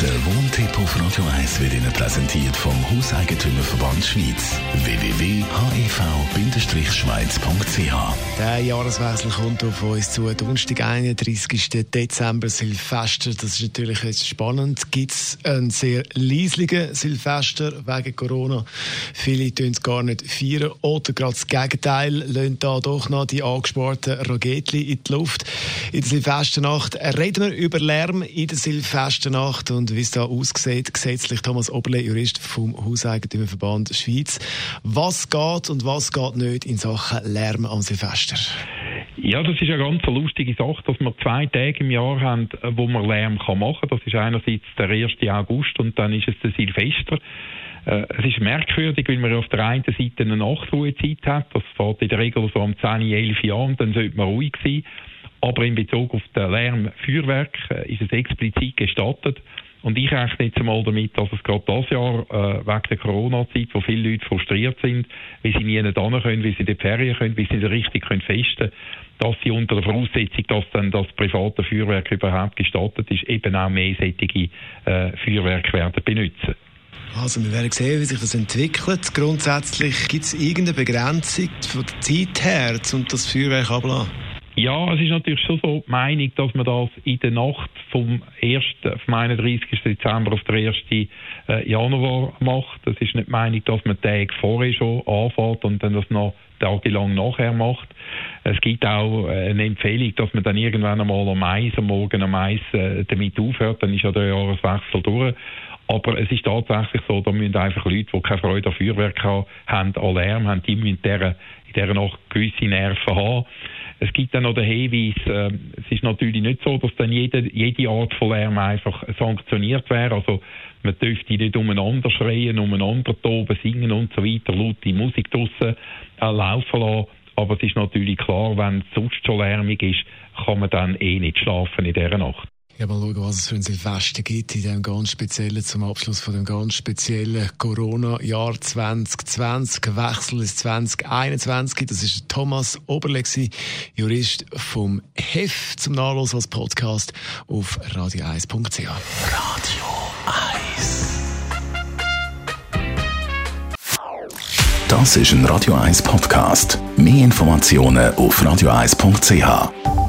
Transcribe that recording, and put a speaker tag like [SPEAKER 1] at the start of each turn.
[SPEAKER 1] Der Wohntipp auf Radio 1 wird Ihnen präsentiert vom Hauseigentümerverband Schweiz. www.hev-schweiz.ch
[SPEAKER 2] Der Jahreswechsel kommt auf uns zu. Donnerstag, 31. Dezember, Silvester. Das ist natürlich jetzt spannend. Gibt es einen sehr leislichen Silvester wegen Corona? Viele tun es gar nicht feiern. Oder gerade das Gegenteil, lassen da doch noch die angesparten Rogetli in die Luft. In der Silvesternacht reden wir über Lärm in der Silvesternacht und wie es da aussieht, gesetzlich Thomas Oberle, Jurist vom Hauseigentümerverband Schweiz. Was geht und was geht nicht in Sachen Lärm am Silvester?
[SPEAKER 3] Ja, das ist eine ganz lustige Sache, dass wir zwei Tage im Jahr haben, wo man Lärm machen kann. Das ist einerseits der 1. August und dann ist es der Silvester. Äh, es ist merkwürdig, weil man auf der einen Seite eine Nachtruhezeit hat. Das fährt in der Regel so um 10, 11 Jahre und dann sollte man ruhig sein. Aber in Bezug auf den Lärm Feuerwerk äh, ist es explizit gestattet. Und ich rechne jetzt einmal damit, dass es gerade das Jahr äh, wegen der Corona-Zeit, wo viele Leute frustriert sind, wie sie nie hin können, wie sie in die Ferien können, wie sie nicht richtig können festen dass sie unter der Voraussetzung, dass dann das private Feuerwerk überhaupt gestattet ist, eben auch mehr solche äh, Feuerwerke werden benutzen.
[SPEAKER 2] Also wir werden sehen, wie sich das entwickelt. Grundsätzlich gibt es irgendeine Begrenzung von der Zeit her, um das Feuerwerk abzulassen?
[SPEAKER 3] Ja, es ist natürlich schon so die Meinung, dass man das in der Nacht vom 1., vom 31. Dezember auf den 1. Äh, Januar macht. Es ist nicht die Meinung, dass man Tage vorher schon anfährt und dann das noch tagelang nachher macht. Es gibt auch äh, eine Empfehlung, dass man dann irgendwann einmal am Mais, am Morgen am Mais äh, damit aufhört, dann ist ja der Jahreswechsel durch. Aber es ist tatsächlich so, da müssen einfach Leute, die keine Freude an Feuerwerk haben, an Lärm haben, die müssen in dieser Nacht gewisse Nerven haben. Es gibt dann noch den Hinweis, äh, es ist natürlich nicht so, dass dann jede, jede Art von Lärm einfach sanktioniert wäre. Also man dürfte nicht umeinander schreien, umeinander toben, singen und so weiter, laute Musik draussen äh, laufen lassen. Aber es ist natürlich klar, wenn es sonst schon lärmig ist, kann man dann eh nicht schlafen in dieser Nacht.
[SPEAKER 2] Ja, mal schauen, was es für ein Silvester gibt in dem ganz speziellen, zum Abschluss von dem ganz speziellen Corona-Jahr 2020, Wechsel ins 2021. Das ist Thomas Oberlexi, Jurist vom HEF zum Nachlassen als Podcast auf radio1.ch.
[SPEAKER 1] Radio 1 Das ist ein Radio 1 Podcast. Mehr Informationen auf radio1.ch.